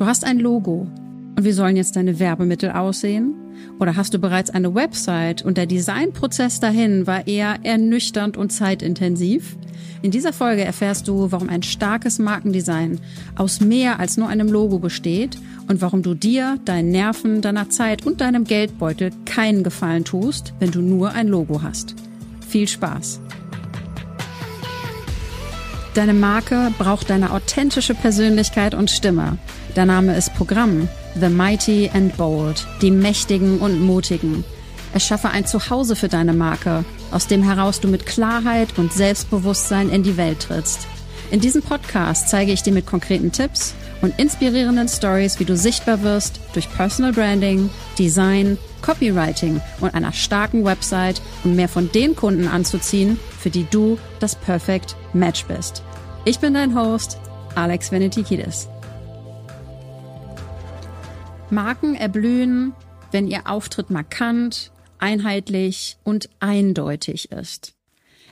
Du hast ein Logo. Und wie sollen jetzt deine Werbemittel aussehen? Oder hast du bereits eine Website und der Designprozess dahin war eher ernüchternd und zeitintensiv? In dieser Folge erfährst du, warum ein starkes Markendesign aus mehr als nur einem Logo besteht und warum du dir, deinen Nerven, deiner Zeit und deinem Geldbeutel keinen Gefallen tust, wenn du nur ein Logo hast. Viel Spaß! Deine Marke braucht deine authentische Persönlichkeit und Stimme. Der Name ist Programm. The Mighty and Bold. Die Mächtigen und Mutigen. Erschaffe ein Zuhause für deine Marke, aus dem heraus du mit Klarheit und Selbstbewusstsein in die Welt trittst. In diesem Podcast zeige ich dir mit konkreten Tipps und inspirierenden Stories, wie du sichtbar wirst durch Personal Branding, Design, Copywriting und einer starken Website, um mehr von den Kunden anzuziehen, für die du das Perfect Match bist. Ich bin dein Host, Alex Venetikidis. Marken erblühen, wenn ihr Auftritt markant, einheitlich und eindeutig ist.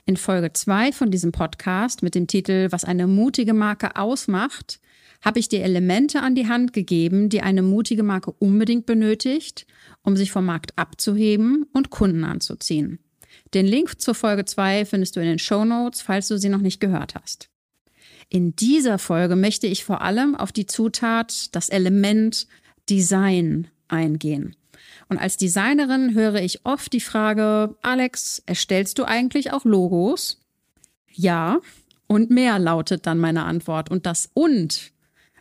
In Folge zwei von diesem Podcast mit dem Titel Was eine mutige Marke ausmacht, habe ich dir Elemente an die Hand gegeben, die eine mutige Marke unbedingt benötigt, um sich vom Markt abzuheben und Kunden anzuziehen. Den Link zur Folge 2 findest du in den Show Notes, falls du sie noch nicht gehört hast. In dieser Folge möchte ich vor allem auf die Zutat, das Element Design eingehen. Und als Designerin höre ich oft die Frage, Alex, erstellst du eigentlich auch Logos? Ja, und mehr lautet dann meine Antwort. Und das und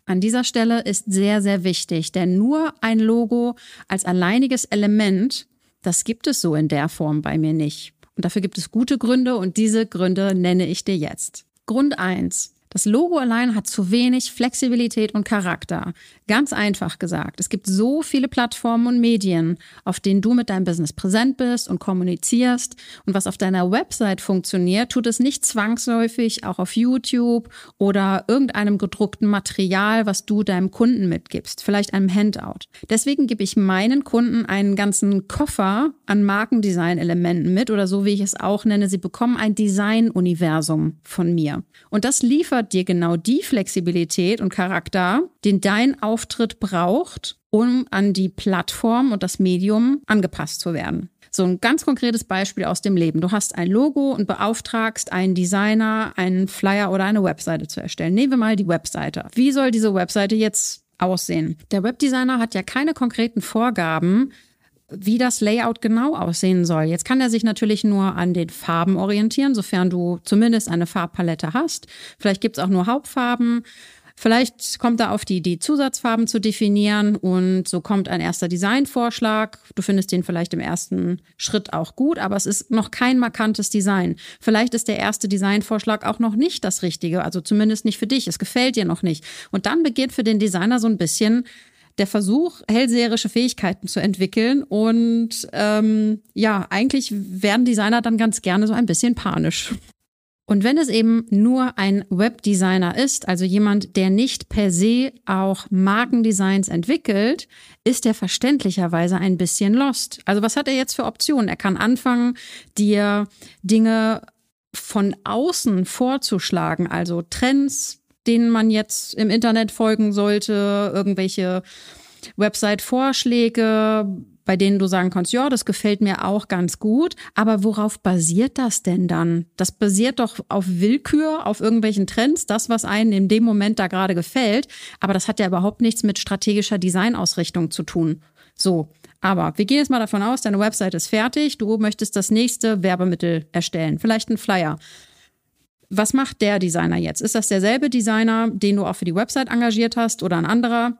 an dieser Stelle ist sehr, sehr wichtig, denn nur ein Logo als alleiniges Element, das gibt es so in der Form bei mir nicht. Und dafür gibt es gute Gründe und diese Gründe nenne ich dir jetzt. Grund eins: das Logo allein hat zu wenig Flexibilität und Charakter. Ganz einfach gesagt, es gibt so viele Plattformen und Medien, auf denen du mit deinem Business präsent bist und kommunizierst. Und was auf deiner Website funktioniert, tut es nicht zwangsläufig auch auf YouTube oder irgendeinem gedruckten Material, was du deinem Kunden mitgibst, vielleicht einem Handout. Deswegen gebe ich meinen Kunden einen ganzen Koffer an Markendesign-Elementen mit oder so wie ich es auch nenne, sie bekommen ein Design-Universum von mir. Und das liefert dir genau die Flexibilität und Charakter, den dein Auftritt braucht, um an die Plattform und das Medium angepasst zu werden. So ein ganz konkretes Beispiel aus dem Leben. Du hast ein Logo und beauftragst einen Designer, einen Flyer oder eine Webseite zu erstellen. Nehmen wir mal die Webseite. Wie soll diese Webseite jetzt aussehen? Der Webdesigner hat ja keine konkreten Vorgaben, wie das Layout genau aussehen soll. Jetzt kann er sich natürlich nur an den Farben orientieren, sofern du zumindest eine Farbpalette hast. Vielleicht gibt es auch nur Hauptfarben. Vielleicht kommt er auf die Idee, Zusatzfarben zu definieren und so kommt ein erster Designvorschlag. Du findest den vielleicht im ersten Schritt auch gut, aber es ist noch kein markantes Design. Vielleicht ist der erste Designvorschlag auch noch nicht das Richtige, also zumindest nicht für dich. Es gefällt dir noch nicht. Und dann beginnt für den Designer so ein bisschen der Versuch, hellseherische Fähigkeiten zu entwickeln. Und ähm, ja, eigentlich werden Designer dann ganz gerne so ein bisschen panisch. Und wenn es eben nur ein Webdesigner ist, also jemand, der nicht per se auch Markendesigns entwickelt, ist er verständlicherweise ein bisschen lost. Also was hat er jetzt für Optionen? Er kann anfangen, dir Dinge von außen vorzuschlagen, also Trends, denen man jetzt im Internet folgen sollte, irgendwelche Website-Vorschläge, bei denen du sagen kannst, ja, das gefällt mir auch ganz gut. Aber worauf basiert das denn dann? Das basiert doch auf Willkür, auf irgendwelchen Trends, das, was einen in dem Moment da gerade gefällt. Aber das hat ja überhaupt nichts mit strategischer Designausrichtung zu tun. So. Aber wir gehen jetzt mal davon aus, deine Website ist fertig. Du möchtest das nächste Werbemittel erstellen. Vielleicht ein Flyer. Was macht der Designer jetzt? Ist das derselbe Designer, den du auch für die Website engagiert hast oder ein anderer?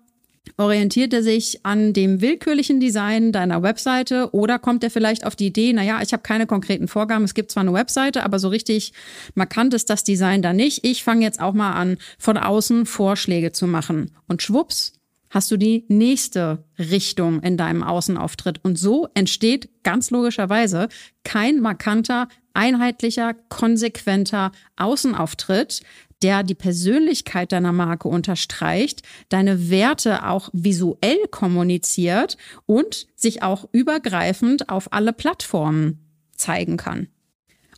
Orientiert er sich an dem willkürlichen Design deiner Webseite oder kommt er vielleicht auf die Idee, naja, ich habe keine konkreten Vorgaben, es gibt zwar eine Webseite, aber so richtig markant ist das Design da nicht. Ich fange jetzt auch mal an, von außen Vorschläge zu machen. Und schwupps, hast du die nächste Richtung in deinem Außenauftritt. Und so entsteht ganz logischerweise kein markanter einheitlicher, konsequenter Außenauftritt, der die Persönlichkeit deiner Marke unterstreicht, deine Werte auch visuell kommuniziert und sich auch übergreifend auf alle Plattformen zeigen kann.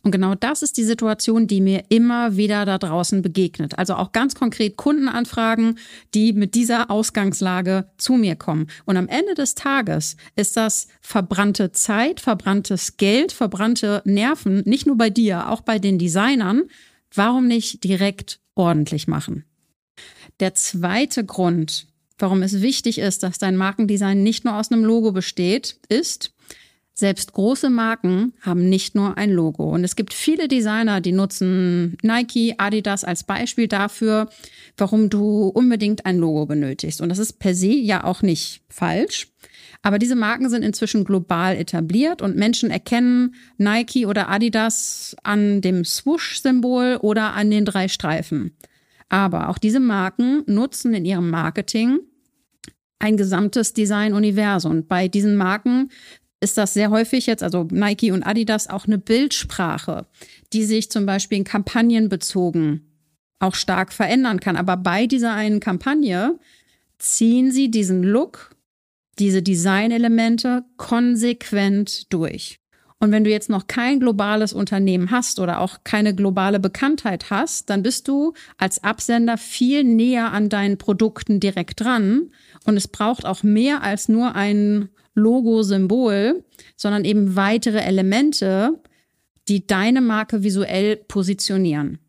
Und genau das ist die Situation, die mir immer wieder da draußen begegnet. Also auch ganz konkret Kundenanfragen, die mit dieser Ausgangslage zu mir kommen. Und am Ende des Tages ist das verbrannte Zeit, verbranntes Geld, verbrannte Nerven, nicht nur bei dir, auch bei den Designern. Warum nicht direkt ordentlich machen? Der zweite Grund, warum es wichtig ist, dass dein Markendesign nicht nur aus einem Logo besteht, ist, selbst große Marken haben nicht nur ein Logo. Und es gibt viele Designer, die nutzen Nike, Adidas als Beispiel dafür, warum du unbedingt ein Logo benötigst. Und das ist per se ja auch nicht falsch. Aber diese Marken sind inzwischen global etabliert und Menschen erkennen Nike oder Adidas an dem Swoosh-Symbol oder an den drei Streifen. Aber auch diese Marken nutzen in ihrem Marketing ein gesamtes Design-Universum. Bei diesen Marken ist das sehr häufig jetzt, also Nike und Adidas, auch eine Bildsprache, die sich zum Beispiel in Kampagnen bezogen auch stark verändern kann. Aber bei dieser einen Kampagne ziehen sie diesen Look, diese Designelemente konsequent durch. Und wenn du jetzt noch kein globales Unternehmen hast oder auch keine globale Bekanntheit hast, dann bist du als Absender viel näher an deinen Produkten direkt dran. Und es braucht auch mehr als nur ein Logo-Symbol, sondern eben weitere Elemente, die deine Marke visuell positionieren.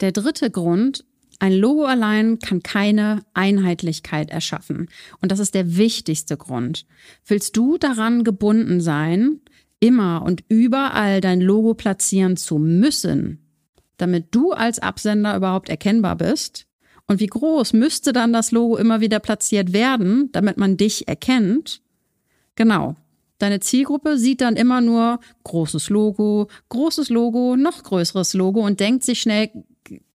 Der dritte Grund, ein Logo allein kann keine Einheitlichkeit erschaffen. Und das ist der wichtigste Grund. Willst du daran gebunden sein, immer und überall dein Logo platzieren zu müssen, damit du als Absender überhaupt erkennbar bist? Und wie groß müsste dann das Logo immer wieder platziert werden, damit man dich erkennt? Genau. Deine Zielgruppe sieht dann immer nur großes Logo, großes Logo, noch größeres Logo und denkt sich schnell,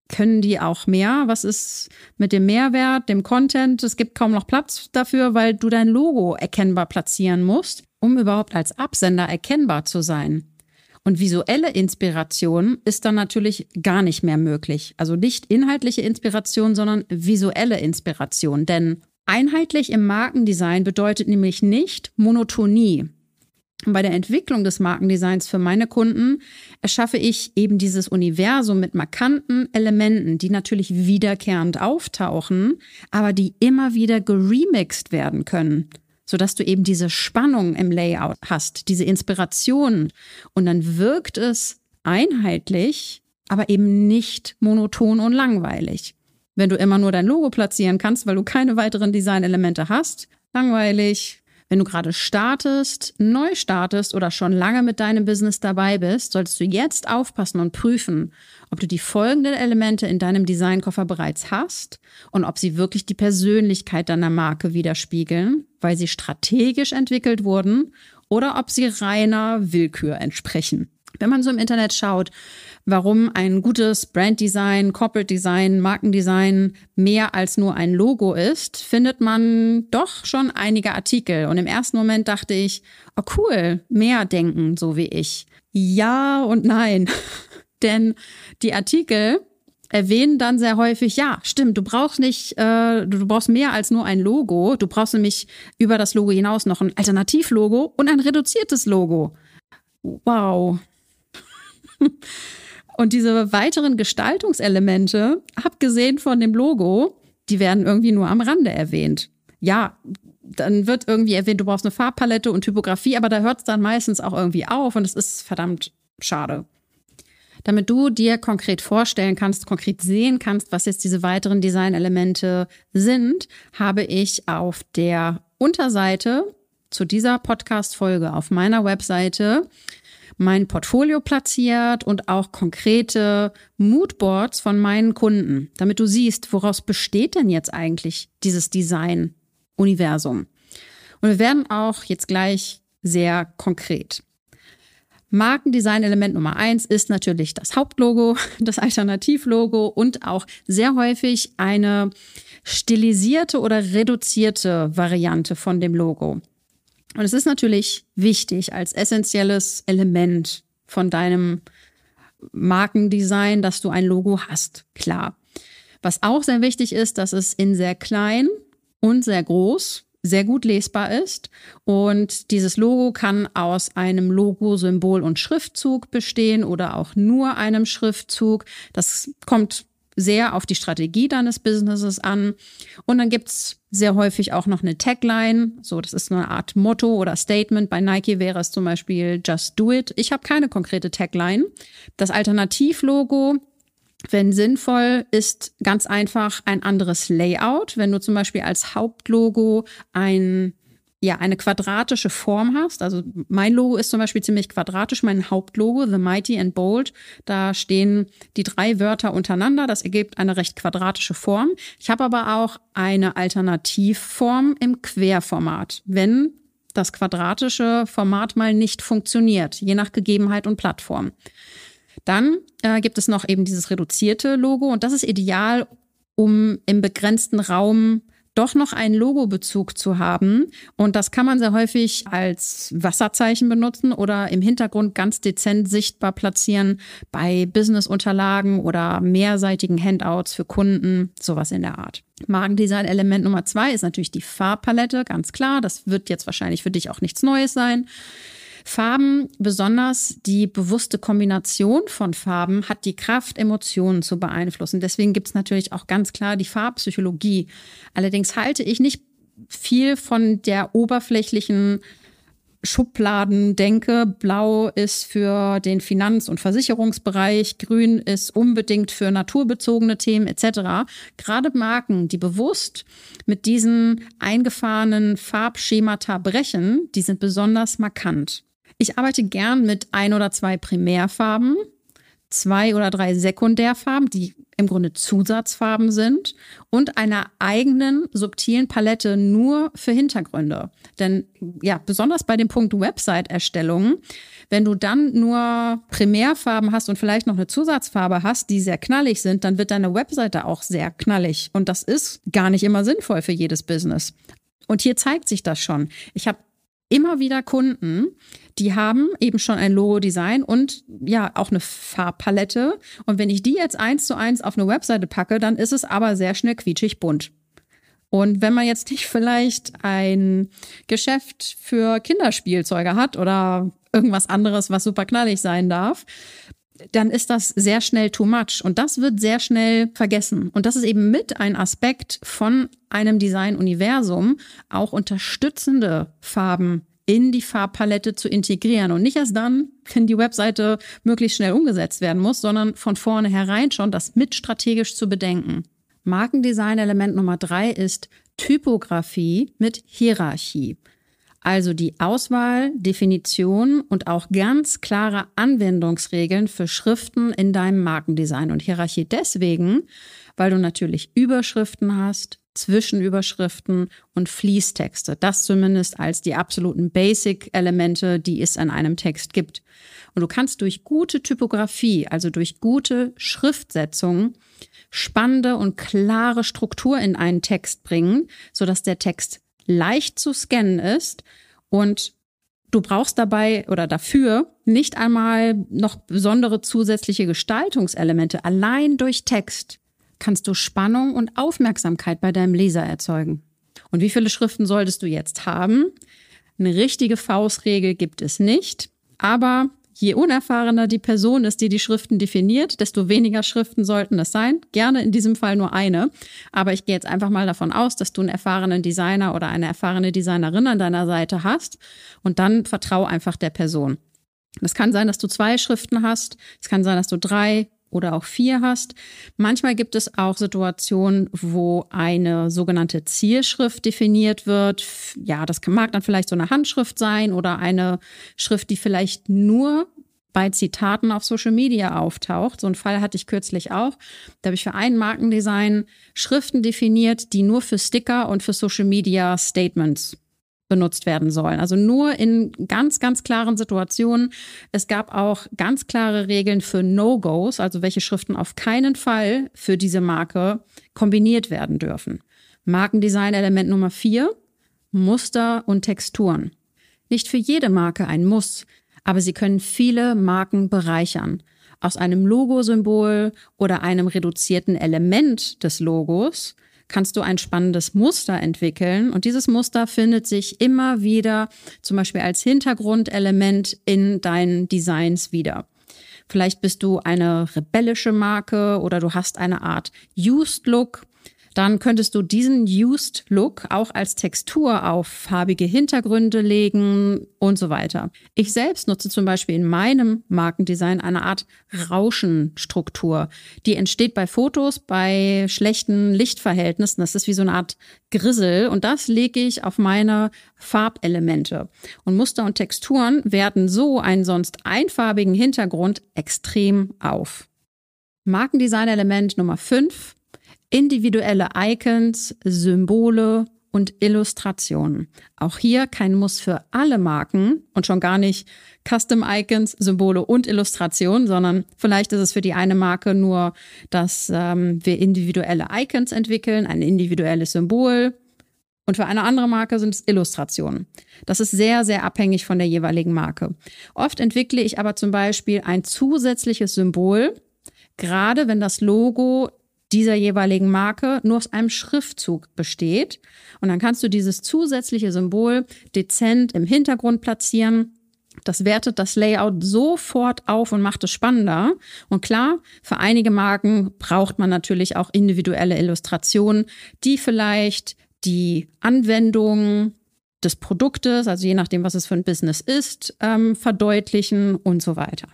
können die auch mehr? Was ist mit dem Mehrwert, dem Content? Es gibt kaum noch Platz dafür, weil du dein Logo erkennbar platzieren musst, um überhaupt als Absender erkennbar zu sein. Und visuelle Inspiration ist dann natürlich gar nicht mehr möglich. Also nicht inhaltliche Inspiration, sondern visuelle Inspiration. Denn Einheitlich im Markendesign bedeutet nämlich nicht Monotonie. Bei der Entwicklung des Markendesigns für meine Kunden erschaffe ich eben dieses Universum mit markanten Elementen, die natürlich wiederkehrend auftauchen, aber die immer wieder geremixed werden können, sodass du eben diese Spannung im Layout hast, diese Inspiration. Und dann wirkt es einheitlich, aber eben nicht monoton und langweilig. Wenn du immer nur dein Logo platzieren kannst, weil du keine weiteren Designelemente hast, langweilig. Wenn du gerade startest, neu startest oder schon lange mit deinem Business dabei bist, solltest du jetzt aufpassen und prüfen, ob du die folgenden Elemente in deinem Designkoffer bereits hast und ob sie wirklich die Persönlichkeit deiner Marke widerspiegeln, weil sie strategisch entwickelt wurden oder ob sie reiner Willkür entsprechen. Wenn man so im Internet schaut, warum ein gutes Branddesign, Corporate Design, Markendesign mehr als nur ein Logo ist, findet man doch schon einige Artikel. Und im ersten Moment dachte ich, oh cool, mehr denken, so wie ich. Ja und nein. Denn die Artikel erwähnen dann sehr häufig, ja, stimmt, du brauchst nicht, äh, du brauchst mehr als nur ein Logo. Du brauchst nämlich über das Logo hinaus noch ein Alternativlogo und ein reduziertes Logo. Wow. Und diese weiteren Gestaltungselemente, abgesehen von dem Logo, die werden irgendwie nur am Rande erwähnt. Ja, dann wird irgendwie erwähnt, du brauchst eine Farbpalette und Typografie, aber da hört es dann meistens auch irgendwie auf und es ist verdammt schade. Damit du dir konkret vorstellen kannst, konkret sehen kannst, was jetzt diese weiteren Designelemente sind, habe ich auf der Unterseite zu dieser Podcast-Folge auf meiner Webseite mein Portfolio platziert und auch konkrete Moodboards von meinen Kunden, damit du siehst, woraus besteht denn jetzt eigentlich dieses Design-Universum. Und wir werden auch jetzt gleich sehr konkret. Markendesign-Element Nummer eins ist natürlich das Hauptlogo, das Alternativlogo und auch sehr häufig eine stilisierte oder reduzierte Variante von dem Logo. Und es ist natürlich wichtig als essentielles Element von deinem Markendesign, dass du ein Logo hast, klar. Was auch sehr wichtig ist, dass es in sehr klein und sehr groß sehr gut lesbar ist. Und dieses Logo kann aus einem Logo, Symbol und Schriftzug bestehen oder auch nur einem Schriftzug. Das kommt sehr auf die Strategie deines Businesses an. Und dann gibt's sehr häufig auch noch eine Tagline. So, das ist eine Art Motto oder Statement. Bei Nike wäre es zum Beispiel Just Do It. Ich habe keine konkrete Tagline. Das Alternativlogo wenn sinnvoll, ist ganz einfach ein anderes Layout. Wenn du zum Beispiel als Hauptlogo ein ja, eine quadratische Form hast. Also mein Logo ist zum Beispiel ziemlich quadratisch, mein Hauptlogo, The Mighty and Bold. Da stehen die drei Wörter untereinander. Das ergibt eine recht quadratische Form. Ich habe aber auch eine Alternativform im Querformat, wenn das quadratische Format mal nicht funktioniert, je nach Gegebenheit und Plattform. Dann äh, gibt es noch eben dieses reduzierte Logo und das ist ideal, um im begrenzten Raum doch noch einen Logobezug zu haben. Und das kann man sehr häufig als Wasserzeichen benutzen oder im Hintergrund ganz dezent sichtbar platzieren bei Businessunterlagen oder mehrseitigen Handouts für Kunden, sowas in der Art. Markendesign-Element Nummer zwei ist natürlich die Farbpalette, ganz klar. Das wird jetzt wahrscheinlich für dich auch nichts Neues sein. Farben, besonders die bewusste Kombination von Farben, hat die Kraft, Emotionen zu beeinflussen. Deswegen gibt es natürlich auch ganz klar die Farbpsychologie. Allerdings halte ich nicht viel von der oberflächlichen Schubladen denke. Blau ist für den Finanz- und Versicherungsbereich, grün ist unbedingt für naturbezogene Themen etc. Gerade Marken, die bewusst mit diesen eingefahrenen Farbschemata brechen, die sind besonders markant. Ich arbeite gern mit ein oder zwei Primärfarben, zwei oder drei Sekundärfarben, die im Grunde Zusatzfarben sind und einer eigenen subtilen Palette nur für Hintergründe. Denn ja, besonders bei dem Punkt Website-Erstellung, wenn du dann nur Primärfarben hast und vielleicht noch eine Zusatzfarbe hast, die sehr knallig sind, dann wird deine Webseite auch sehr knallig. Und das ist gar nicht immer sinnvoll für jedes Business. Und hier zeigt sich das schon. Ich habe immer wieder Kunden, die haben eben schon ein Logo-Design und ja auch eine Farbpalette. Und wenn ich die jetzt eins zu eins auf eine Webseite packe, dann ist es aber sehr schnell quietschig bunt. Und wenn man jetzt nicht vielleicht ein Geschäft für Kinderspielzeuge hat oder irgendwas anderes, was super knallig sein darf, dann ist das sehr schnell too much. Und das wird sehr schnell vergessen. Und das ist eben mit ein Aspekt von einem Design-Universum, auch unterstützende Farben in die Farbpalette zu integrieren und nicht erst dann, wenn die Webseite möglichst schnell umgesetzt werden muss, sondern von vornherein schon das mit strategisch zu bedenken. Markendesign-Element Nummer drei ist Typografie mit Hierarchie. Also die Auswahl, Definition und auch ganz klare Anwendungsregeln für Schriften in deinem Markendesign und Hierarchie deswegen, weil du natürlich Überschriften hast, Zwischenüberschriften und Fließtexte. Das zumindest als die absoluten Basic-Elemente, die es in einem Text gibt. Und du kannst durch gute Typografie, also durch gute Schriftsetzung, spannende und klare Struktur in einen Text bringen, sodass der Text leicht zu scannen ist und du brauchst dabei oder dafür nicht einmal noch besondere zusätzliche Gestaltungselemente. Allein durch Text kannst du Spannung und Aufmerksamkeit bei deinem Leser erzeugen. Und wie viele Schriften solltest du jetzt haben? Eine richtige Faustregel gibt es nicht, aber je unerfahrener die Person ist, die die Schriften definiert, desto weniger Schriften sollten es sein. Gerne in diesem Fall nur eine. Aber ich gehe jetzt einfach mal davon aus, dass du einen erfahrenen Designer oder eine erfahrene Designerin an deiner Seite hast und dann vertrau einfach der Person. Es kann sein, dass du zwei Schriften hast. Es kann sein, dass du drei, oder auch vier hast. Manchmal gibt es auch Situationen, wo eine sogenannte Zielschrift definiert wird. Ja, das mag dann vielleicht so eine Handschrift sein oder eine Schrift, die vielleicht nur bei Zitaten auf Social Media auftaucht. So einen Fall hatte ich kürzlich auch. Da habe ich für ein Markendesign Schriften definiert, die nur für Sticker und für Social Media Statements benutzt werden sollen. Also nur in ganz, ganz klaren Situationen. Es gab auch ganz klare Regeln für No-Gos, also welche Schriften auf keinen Fall für diese Marke kombiniert werden dürfen. Markendesign Element Nummer vier, Muster und Texturen. Nicht für jede Marke ein Muss, aber sie können viele Marken bereichern. Aus einem Logosymbol oder einem reduzierten Element des Logos kannst du ein spannendes Muster entwickeln. Und dieses Muster findet sich immer wieder zum Beispiel als Hintergrundelement in deinen Designs wieder. Vielleicht bist du eine rebellische Marke oder du hast eine Art Used Look dann könntest du diesen Used Look auch als Textur auf farbige Hintergründe legen und so weiter. Ich selbst nutze zum Beispiel in meinem Markendesign eine Art Rauschenstruktur. Die entsteht bei Fotos bei schlechten Lichtverhältnissen. Das ist wie so eine Art Grissel und das lege ich auf meine Farbelemente. Und Muster und Texturen werten so einen sonst einfarbigen Hintergrund extrem auf. Markendesign-Element Nummer 5 individuelle Icons, Symbole und Illustrationen. Auch hier kein Muss für alle Marken und schon gar nicht Custom Icons, Symbole und Illustrationen, sondern vielleicht ist es für die eine Marke nur, dass ähm, wir individuelle Icons entwickeln, ein individuelles Symbol. Und für eine andere Marke sind es Illustrationen. Das ist sehr, sehr abhängig von der jeweiligen Marke. Oft entwickle ich aber zum Beispiel ein zusätzliches Symbol, gerade wenn das Logo dieser jeweiligen Marke nur aus einem Schriftzug besteht. Und dann kannst du dieses zusätzliche Symbol dezent im Hintergrund platzieren. Das wertet das Layout sofort auf und macht es spannender. Und klar, für einige Marken braucht man natürlich auch individuelle Illustrationen, die vielleicht die Anwendung des Produktes, also je nachdem, was es für ein Business ist, ähm, verdeutlichen und so weiter.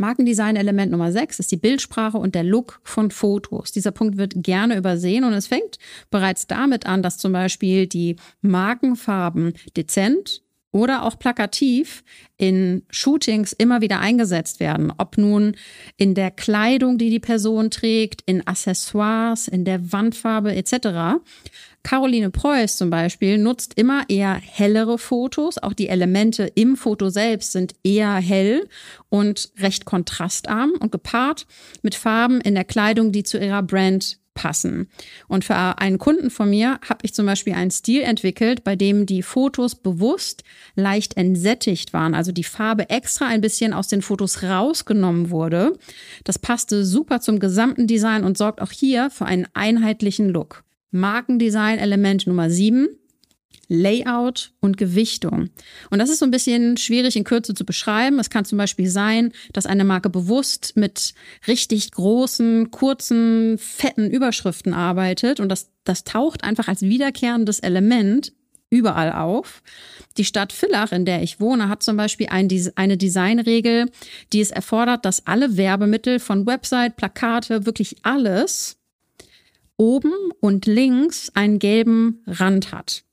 Markendesign-Element Nummer 6 ist die Bildsprache und der Look von Fotos. Dieser Punkt wird gerne übersehen und es fängt bereits damit an, dass zum Beispiel die Markenfarben dezent oder auch plakativ in Shootings immer wieder eingesetzt werden. Ob nun in der Kleidung, die die Person trägt, in Accessoires, in der Wandfarbe etc. Caroline Preuß zum Beispiel nutzt immer eher hellere Fotos. Auch die Elemente im Foto selbst sind eher hell und recht kontrastarm und gepaart mit Farben in der Kleidung, die zu ihrer Brand passen. Und für einen Kunden von mir habe ich zum Beispiel einen Stil entwickelt, bei dem die Fotos bewusst leicht entsättigt waren, also die Farbe extra ein bisschen aus den Fotos rausgenommen wurde. Das passte super zum gesamten Design und sorgt auch hier für einen einheitlichen Look. Markendesign-Element Nummer 7. Layout und Gewichtung. Und das ist so ein bisschen schwierig in Kürze zu beschreiben. Es kann zum Beispiel sein, dass eine Marke bewusst mit richtig großen, kurzen, fetten Überschriften arbeitet und das, das taucht einfach als wiederkehrendes Element überall auf. Die Stadt Villach, in der ich wohne, hat zum Beispiel ein, eine Designregel, die es erfordert, dass alle Werbemittel von Website, Plakate, wirklich alles oben und links einen gelben Rand hat.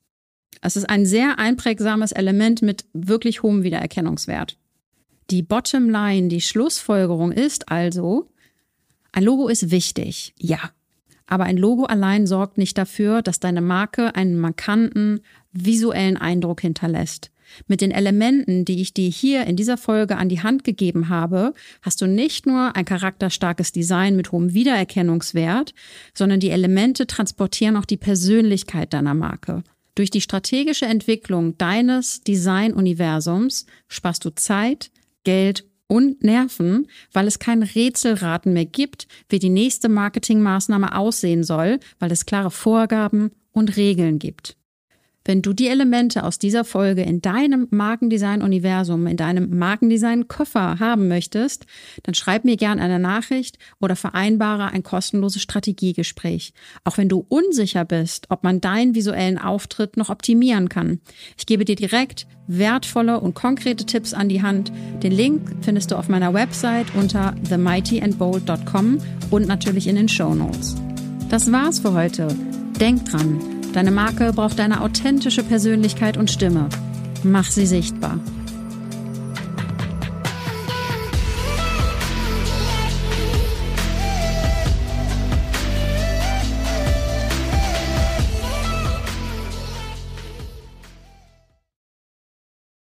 Es ist ein sehr einprägsames Element mit wirklich hohem Wiedererkennungswert. Die Bottomline, die Schlussfolgerung ist also, ein Logo ist wichtig, ja. Aber ein Logo allein sorgt nicht dafür, dass deine Marke einen markanten visuellen Eindruck hinterlässt. Mit den Elementen, die ich dir hier in dieser Folge an die Hand gegeben habe, hast du nicht nur ein charakterstarkes Design mit hohem Wiedererkennungswert, sondern die Elemente transportieren auch die Persönlichkeit deiner Marke. Durch die strategische Entwicklung deines Design-Universums sparst du Zeit, Geld und Nerven, weil es kein Rätselraten mehr gibt, wie die nächste Marketingmaßnahme aussehen soll, weil es klare Vorgaben und Regeln gibt. Wenn du die Elemente aus dieser Folge in deinem Markendesign-Universum, in deinem Markendesign-Koffer haben möchtest, dann schreib mir gerne eine Nachricht oder vereinbare ein kostenloses Strategiegespräch. Auch wenn du unsicher bist, ob man deinen visuellen Auftritt noch optimieren kann. Ich gebe dir direkt wertvolle und konkrete Tipps an die Hand. Den Link findest du auf meiner Website unter themightyandbold.com und natürlich in den Show Notes. Das war's für heute. Denk dran, Deine Marke braucht eine authentische Persönlichkeit und Stimme. Mach sie sichtbar.